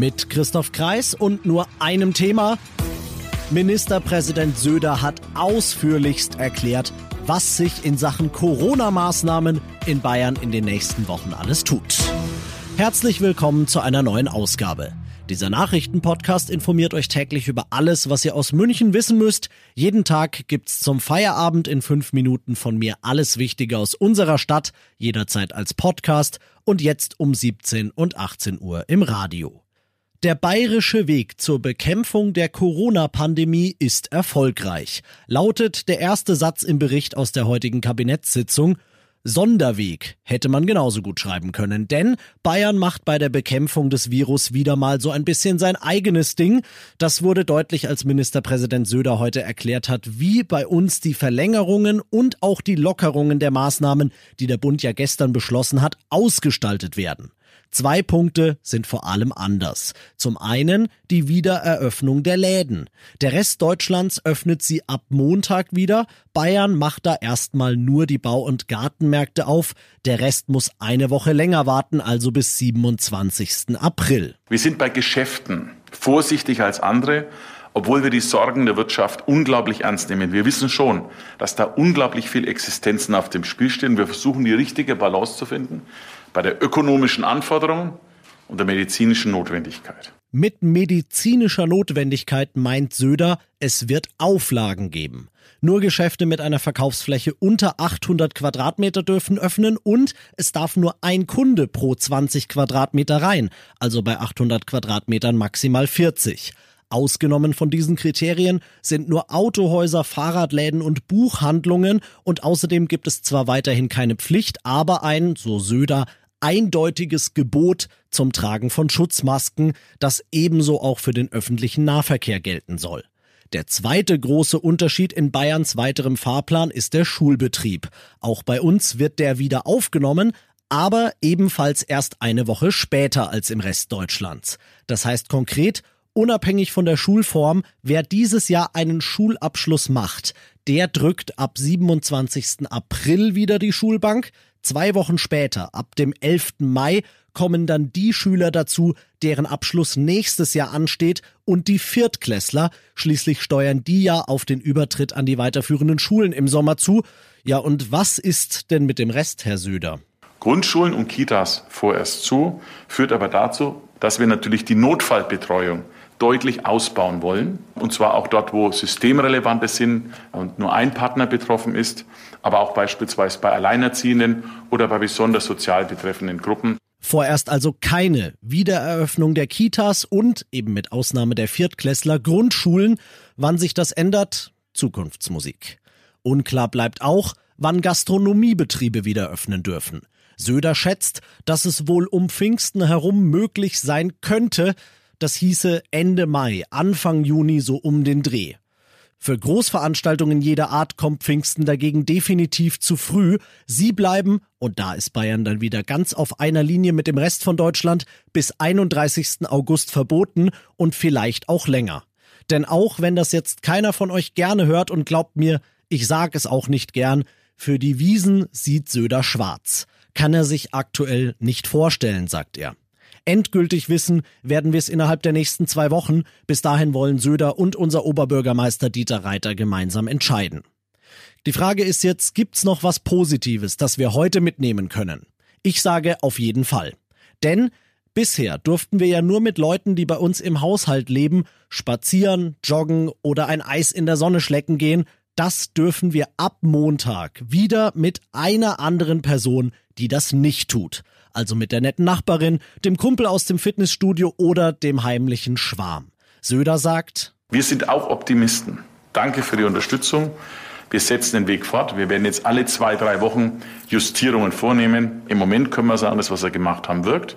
Mit Christoph Kreis und nur einem Thema. Ministerpräsident Söder hat ausführlichst erklärt, was sich in Sachen Corona-Maßnahmen in Bayern in den nächsten Wochen alles tut. Herzlich willkommen zu einer neuen Ausgabe. Dieser Nachrichtenpodcast informiert euch täglich über alles, was ihr aus München wissen müsst. Jeden Tag gibt's zum Feierabend in fünf Minuten von mir alles Wichtige aus unserer Stadt, jederzeit als Podcast und jetzt um 17 und 18 Uhr im Radio. Der bayerische Weg zur Bekämpfung der Corona-Pandemie ist erfolgreich, lautet der erste Satz im Bericht aus der heutigen Kabinettssitzung Sonderweg hätte man genauso gut schreiben können, denn Bayern macht bei der Bekämpfung des Virus wieder mal so ein bisschen sein eigenes Ding. Das wurde deutlich, als Ministerpräsident Söder heute erklärt hat, wie bei uns die Verlängerungen und auch die Lockerungen der Maßnahmen, die der Bund ja gestern beschlossen hat, ausgestaltet werden. Zwei Punkte sind vor allem anders. Zum einen die Wiedereröffnung der Läden. Der Rest Deutschlands öffnet sie ab Montag wieder. Bayern macht da erstmal nur die Bau- und Gartenmärkte auf. Der Rest muss eine Woche länger warten, also bis 27. April. Wir sind bei Geschäften vorsichtig als andere obwohl wir die Sorgen der Wirtschaft unglaublich ernst nehmen. Wir wissen schon, dass da unglaublich viel Existenzen auf dem Spiel stehen. Wir versuchen die richtige Balance zu finden bei der ökonomischen Anforderung und der medizinischen Notwendigkeit. Mit medizinischer Notwendigkeit meint Söder, es wird Auflagen geben. Nur Geschäfte mit einer Verkaufsfläche unter 800 Quadratmeter dürfen öffnen und es darf nur ein Kunde pro 20 Quadratmeter rein, also bei 800 Quadratmetern maximal 40. Ausgenommen von diesen Kriterien sind nur Autohäuser, Fahrradläden und Buchhandlungen und außerdem gibt es zwar weiterhin keine Pflicht, aber ein, so Söder, eindeutiges Gebot zum Tragen von Schutzmasken, das ebenso auch für den öffentlichen Nahverkehr gelten soll. Der zweite große Unterschied in Bayerns weiterem Fahrplan ist der Schulbetrieb. Auch bei uns wird der wieder aufgenommen, aber ebenfalls erst eine Woche später als im Rest Deutschlands. Das heißt konkret, unabhängig von der Schulform, wer dieses Jahr einen Schulabschluss macht, der drückt ab 27. April wieder die Schulbank. Zwei Wochen später, ab dem 11. Mai, kommen dann die Schüler dazu, deren Abschluss nächstes Jahr ansteht und die Viertklässler. Schließlich steuern die ja auf den Übertritt an die weiterführenden Schulen im Sommer zu. Ja, und was ist denn mit dem Rest, Herr Söder? Grundschulen und Kitas vorerst zu, führt aber dazu, dass wir natürlich die Notfallbetreuung deutlich ausbauen wollen. Und zwar auch dort, wo systemrelevante sind und nur ein Partner betroffen ist, aber auch beispielsweise bei Alleinerziehenden oder bei besonders sozial betreffenden Gruppen. Vorerst also keine Wiedereröffnung der Kitas und eben mit Ausnahme der Viertklässler Grundschulen. Wann sich das ändert? Zukunftsmusik. Unklar bleibt auch, wann Gastronomiebetriebe wieder öffnen dürfen. Söder schätzt, dass es wohl um Pfingsten herum möglich sein könnte, das hieße Ende Mai, Anfang Juni so um den Dreh. Für Großveranstaltungen jeder Art kommt Pfingsten dagegen definitiv zu früh. Sie bleiben, und da ist Bayern dann wieder ganz auf einer Linie mit dem Rest von Deutschland, bis 31. August verboten und vielleicht auch länger. Denn auch wenn das jetzt keiner von euch gerne hört und glaubt mir, ich sag es auch nicht gern, für die Wiesen sieht Söder schwarz. Kann er sich aktuell nicht vorstellen, sagt er. Endgültig wissen werden wir es innerhalb der nächsten zwei Wochen. Bis dahin wollen Söder und unser Oberbürgermeister Dieter Reiter gemeinsam entscheiden. Die Frage ist jetzt, gibt's noch was Positives, das wir heute mitnehmen können? Ich sage auf jeden Fall. Denn bisher durften wir ja nur mit Leuten, die bei uns im Haushalt leben, spazieren, joggen oder ein Eis in der Sonne schlecken gehen. Das dürfen wir ab Montag wieder mit einer anderen Person, die das nicht tut also mit der netten Nachbarin, dem Kumpel aus dem Fitnessstudio oder dem heimlichen Schwarm. Söder sagt, wir sind auch Optimisten. Danke für die Unterstützung. Wir setzen den Weg fort. Wir werden jetzt alle zwei, drei Wochen Justierungen vornehmen. Im Moment können wir sagen, das, was wir gemacht haben, wirkt.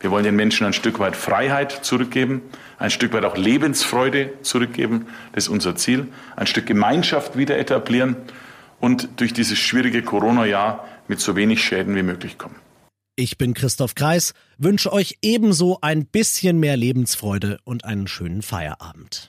Wir wollen den Menschen ein Stück weit Freiheit zurückgeben, ein Stück weit auch Lebensfreude zurückgeben. Das ist unser Ziel. Ein Stück Gemeinschaft wieder etablieren und durch dieses schwierige Corona-Jahr mit so wenig Schäden wie möglich kommen. Ich bin Christoph Kreis, wünsche euch ebenso ein bisschen mehr Lebensfreude und einen schönen Feierabend.